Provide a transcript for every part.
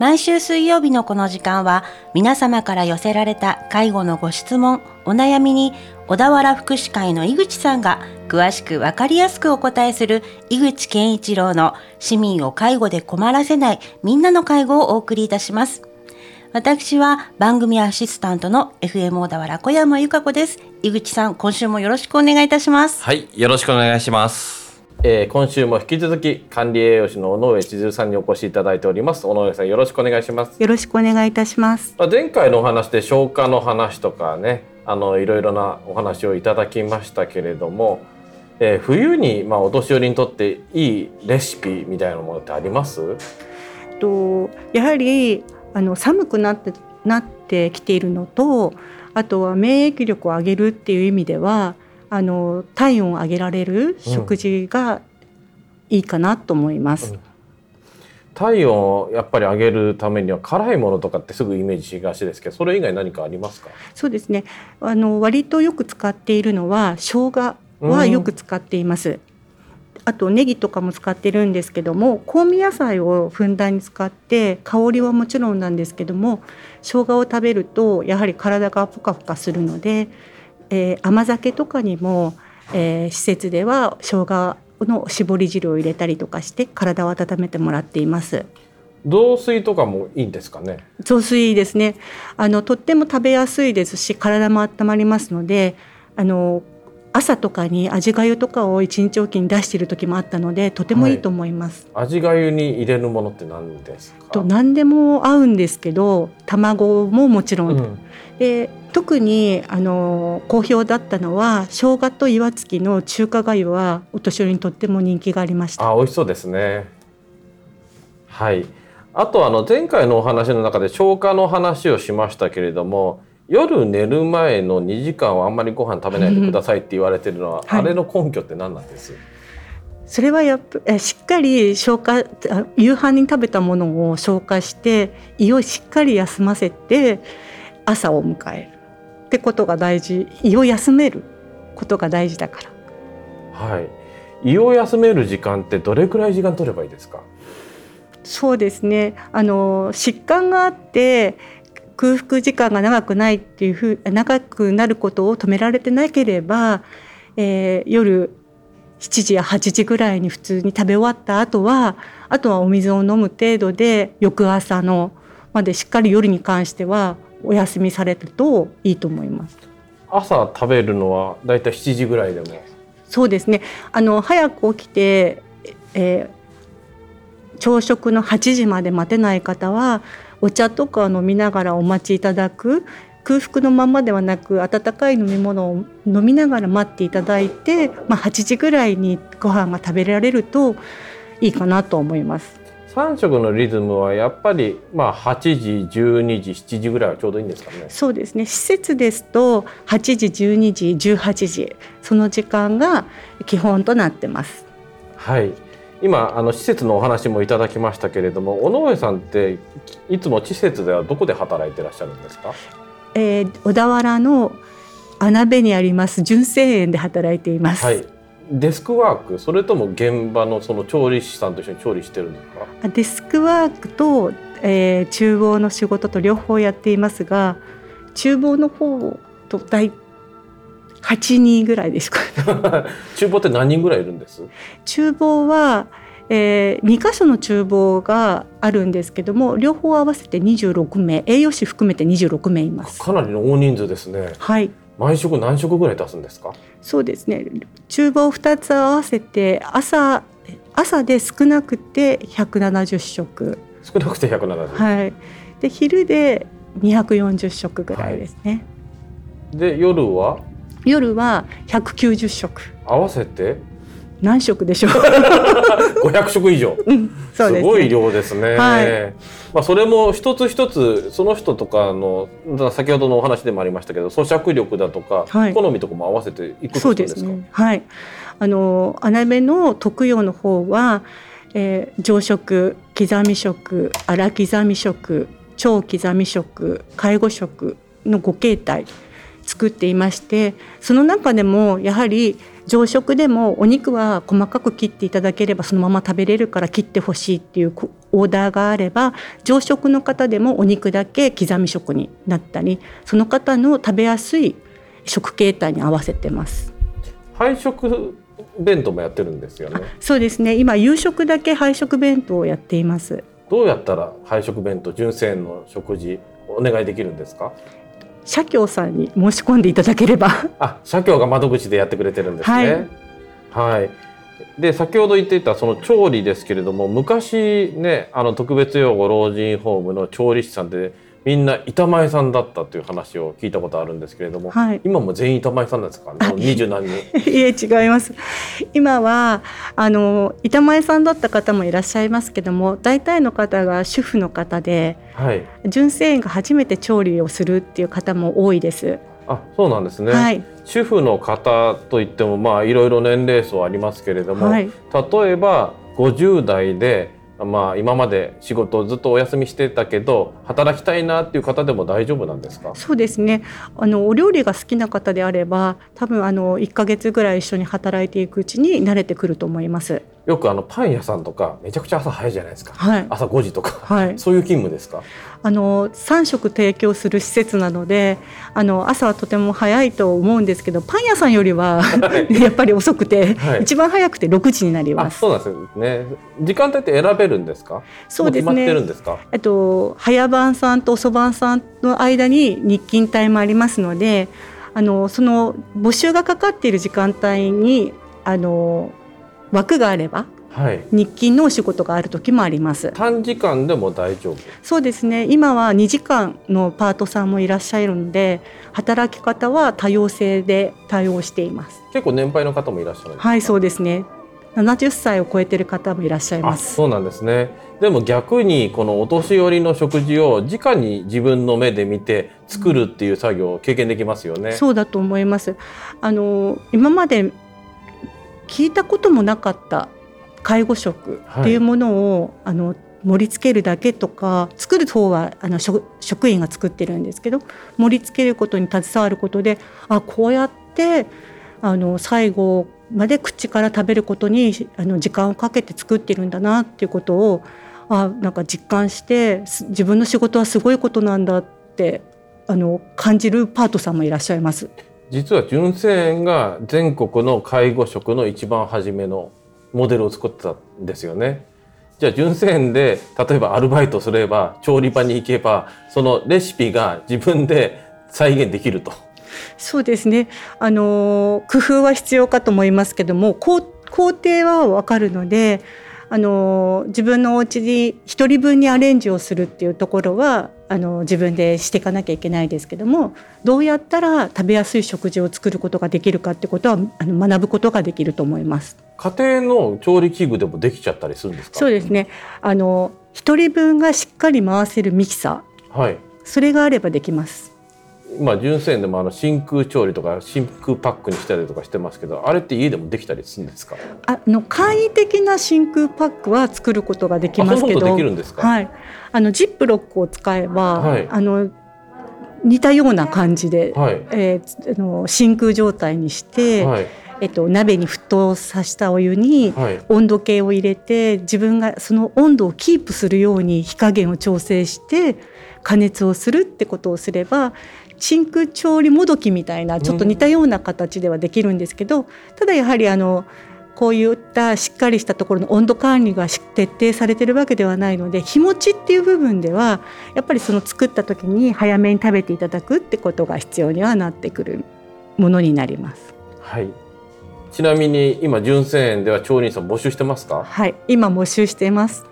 毎週水曜日のこの時間は皆様から寄せられた介護のご質問、お悩みに小田原福祉会の井口さんが詳しくわかりやすくお答えする井口健一郎の市民を介護で困らせないみんなの介護をお送りいたします。私は番組アシスタントの FM 小田原小山由香子です。井口さん、今週もよろしくお願いいたします。はい、よろしくお願いします。えー、今週も引き続き管理栄養士の尾上千鶴さんにお越しいただいております。尾上さんよろしくお願いします。よろしくお願いいたします。前回のお話で消化の話とかねあのいろいろなお話をいただきましたけれども、えー、冬にまあお年寄りにとっていいレシピみたいなものってあります？とやはりあの寒くなってなってきているのとあとは免疫力を上げるっていう意味ではあの体温を上げられる食事がいいかなと思います。うん、体温をやっぱり上げるためには辛いものとかってすぐイメージしがちですけどそれ以外何かありますか？そうですね。あの割とよく使っているのは生姜はよく使っています。うん、あとネギとかも使ってるんですけども香味野菜をふんだんに使って香りはもちろんなんですけども生姜を食べるとやはり体がポカポカするのでえー、甘酒とかにも、えー、施設では生姜の絞り汁を入れたりとかして体を温めてもらっています。雑炊とかもいいんですかね？雑炊ですね。あのとっても食べやすいですし、体も温まりますので、あの朝とかに味がゆとかを一日おきに出している時もあったので、とてもいいと思います。はい、味がゆに入れるものって何ですか？と何でも合うんですけど、卵ももちろん。うん、で特にあの好評だったのは生姜と岩槻の中華粥はお年寄りにとっても人気がありましたあ美味しそうですねはいあとあの前回のお話の中で消化の話をしましたけれども夜寝る前の2時間はあんまりご飯食べないでくださいって言われてるのは、はい、あれの根拠って何なんです？それはやっぱしっかり消化夕飯に食べたものを消化して胃をしっかり休ませて朝を迎えるってことが大事。胃を休めることが大事だから。はい。胃を休める時間ってどれくらい時間取ればいいですか？そうですね。あの疾患があって空腹時間が長くないっていうふう長くなることを止められてなければ、えー、夜7時や8時ぐらいに普通に食べ終わった後はあとはお水を飲む程度で翌朝のまでしっかり夜に関してはお休みされるといいと思います。朝食べるのはだいたい7時ぐらいでも？そうですね。あの早く起きて、えー、朝食の8時まで待てない方はお茶とか飲みながらお待ちいただく。空腹のままではなく温かい飲み物を飲みながら待っていただいて、まあ、8時ぐらいにご飯が食べられるといいかなと思います。3食のリズムはやっぱりまあ8時12時7時ぐらいはちょうどいいんですかねそうですね施設ですと8時12時18時その時間が基本となってますはい今あの施設のお話もいただきましたけれども尾上さんっていつも施設ではどこで働いてらっしゃるんですか、えー、小田原の穴辺にあります純正園で働いています、はい。デスクワークそれとも現場のその調理師さんと一緒に調理してるんですか？デスクワークと、えー、厨房の仕事と両方やっていますが厨房の方と大8人ぐらいですか、厨房って何人ぐらいいるんです？厨房は、えー、2箇所の厨房があるんですけども両方合わせて26名栄養士含めて26名います。かなりの大人数ですね。はい。毎食何食ぐらい出すんですか？そうですね。厨房2つ合わせて朝朝で少なくて170食。少なくて170はい。で昼で240食ぐらいですね、はい、で夜は？夜は190食。合わせて？何食でしょう？500食以上、す、ね、すごい量ですね、はい、まあ、それも一つ一つその人とかの先ほどのお話でもありましたけど咀嚼力だとか、はい、好みとかも合わせていくそうですね。はい。あの穴目の特養の方は、えー、常食刻み食粗刻み食超刻み食介護食の5形態作っていましてその中でもやはり常食でもお肉は細かく切っていただければそのまま食べれるから切ってほしいっていうオーダーがあれば常食の方でもお肉だけ刻み食になったりその方の食べやすい食形態に合わせてます。配食弁当もやってるんですよね。そうですね今夕食だけ配食弁当をやっています。どうやったら配食弁当純正の食事お願いできるんですか？社協さんに申し込んでいただければあ、社協が窓口でやってくれてるんですね。はい。で先ほど言っていたその調理ですけれども昔ねあの特別養護老人ホームの調理師さんでみんな板前さんだったという話を聞いたことあるんですけれども、はい。今も全員板前さんなんですか？ね二十何人。いえ違います。今はあの板前さんだった方もいらっしゃいますけども大体の方が主婦の方ではい。純正園が初めて調理をするっていう方も多いです。あそうなんですね、はい、主婦の方といってもまあいろいろ年齢層ありますけれども、はい、例えば50代でまあ今まで仕事をずっとお休みしてたけど働きたいなっていう方でも大丈夫なんですか？そうですねあのお料理が好きな方であれば多分あの1ヶ月ぐらい一緒に働いていくうちに慣れてくると思います。よくあのパン屋さんとかめちゃくちゃ朝早いじゃないですか、はい、朝5時とか、はい、そういう勤務ですか？あの3食提供する施設なのであの朝はとても早いと思うんですけどパン屋さんよりは やっぱり遅くて、はい。一番早くて6時になります。あそうなんですね。時間帯って選べるんですか？そうですも決まってるねんですか？えっと早番さんと遅番さんの間に日勤帯もありますのであのその募集がかかっている時間帯にあの枠があればはい。日勤のお仕事がある時もあります。短時間でも大丈夫？そうですね。今は2時間のパートさんもいらっしゃるので働き方は多様性で対応しています。結構年配の方もいらっしゃるんですか？はいそうですね。70歳を超えてる方もいらっしゃいあます。そうなんですね。でも逆にこのお年寄りの食事を直に自分の目で見て作るっていう作業を経験できますよね。そうだと思います。あの今まで聞いたこともなかった介護食っていうものを、あの盛り付けるだけとか作る方はあの職職員が作ってるんですけど盛り付けることに携わることであこうやってあの最後まで口から食べることにあの時間をかけて作ってるんだなっていうことをあなんか実感してす自分の仕事はすごいことなんだってあの感じるパートさんもいらっしゃいます。実は純正園が全国の介護食の一番初めのモデルを作ってたんですよね。じゃあ純正園で例えばアルバイトすれば調理場に行けばそのレシピが自分で再現できると。そうですね。あの工夫は必要かと思いますけども、工工程はわかるので、あの自分のお家に一人分にアレンジをするっていうところはあの自分でしていかなきゃいけないですけども、どうやったら食べやすい食事を作ることができるかってことはあの学ぶことができると思います。家庭の調理器具でもできちゃったりするんですか？そうですね。あの一人分がしっかり回せるミキサー、はい。それがあればできます。まあ純正園でもあの真空調理とか真空パックにしたりとかしてますけど、あれって家でもできたりするんですか？あの簡易的な真空パックは作ることができあ、ますけど。はい、あのジップロックを使えば、はいあの似たような感じで、はい。えーあの真空状態にして、はい。えっと、鍋に沸騰させたお湯にはい。温度計を入れて自分がその温度をキープするように火加減を調整して加熱をするってことをすれば真空調理もどきみたいなちょっと似たような形ではできるんですけど、ただやはりあのこういったしっかりしたところの温度管理がし徹底されてるわけではないので日持ちっていう部分ではやっぱりその作った時に早めに食べていただくってことが必要にはなってくるものになります。はい。ちなみに今純正園では調理員さん募集してますか？はい、今募集しています。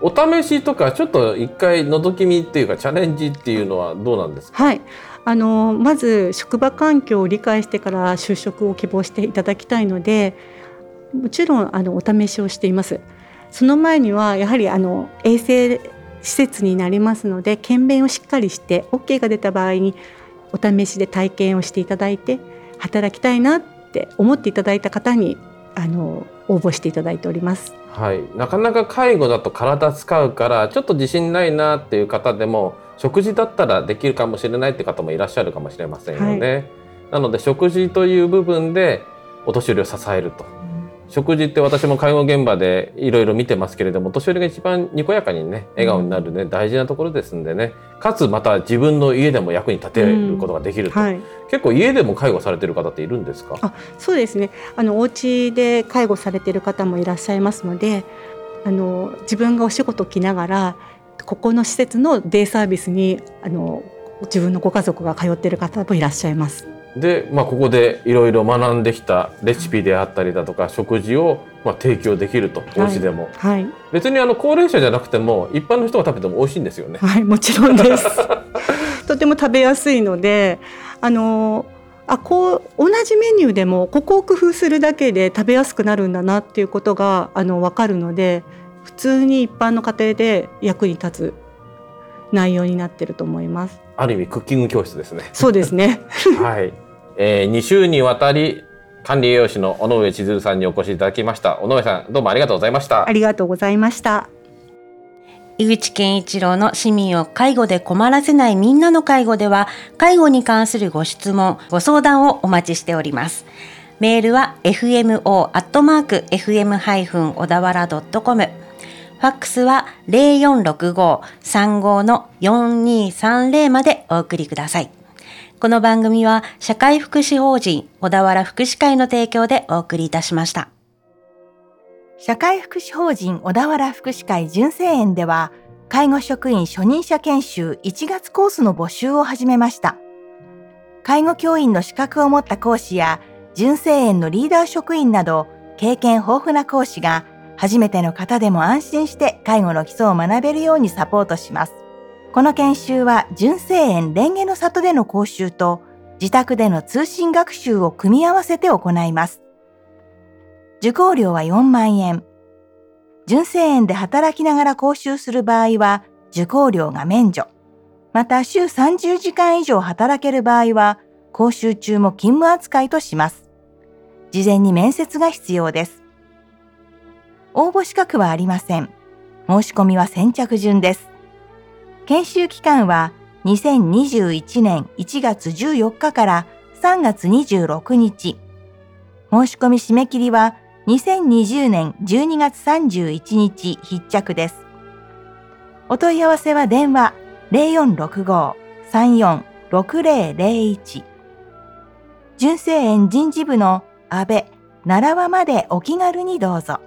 お試しとかちょっと一回覗き見っていうかチャレンジっていうのはどうなんですか？はい、あのまず職場環境を理解してから就職を希望していただきたいのでもちろんあのお試しをしていますその前にはやはりあの衛生施設になりますので検便をしっかりして OK が出た場合にお試しで体験をしていただいて働きたいなって思っていただいた方にあの応募していただいております。はい。なかなか介護だと体使うからちょっと自信ないなっていう方でも食事だったらできるかもしれないって方もいらっしゃるかもしれませんよね。なので食事という部分でお年寄りを支えると。食事って私も介護現場でいろいろ見てますけれども年寄りが一番にこやかにね笑顔になるね、大事なところですんでね。かつまた自分の家でも役に立てることができると、はい、結構家でも介護されてる方っているんですか？あそうですね。あのお家で介護されてる方もいらっしゃいますのであの自分がお仕事来ながらここの施設のデイサービスにあの自分のご家族が通っている方もいらっしゃいます。で、まあ、ここでいろいろ学んできたレシピであったりだとか食事をまあ提供できるとお家でも、はい、別にあの高齢者じゃなくても一般の人が食べても美味しいんですよね。はい、もちろんです。とても食べやすいので、あのあこう同じメニューでもここを工夫するだけで食べやすくなるんだなっていうことがあの分かるので普通に一般の家庭で役に立つ内容になってると思います。ある意味クッキング教室ですね。そうですね。はい、えー、2週にわたり管理栄養士の尾上千鶴さんにお越しいただきました。尾上さんどうもありがとうございました。ありがとうございました。井口健一郎の市民を介護で困らせないみんなの介護では介護に関するご質問ご相談をお待ちしております。メールは fmo.fm- 小田原 .com ファックスは0465-35の4230までお送りください。この番組は社会福祉法人小田原福祉会の提供でお送りいたしました。社会福祉法人小田原福祉会純正園では介護職員初任者研修1月コースの募集を始めました。介護教員の資格を持った講師や純正園のリーダー職員など経験豊富な講師が初めての方でも安心して介護の基礎を学べるようにサポートします。この研修は純正園蓮華の里での講習と自宅での通信学習を組み合わせて行います。受講料は4万円。純正園で働きながら講習する場合は受講料が免除。また週30時間以上働ける場合は講習中も勤務扱いとします。事前に面接が必要です。応募資格はありません。申し込みは先着順です。研修期間は2021年1月14日から3月26日。申し込み締め切りは2020年12月31日必着です。お問い合わせは電話0465-346001純正園人事部の安倍、奈良輪までお気軽にどうぞ。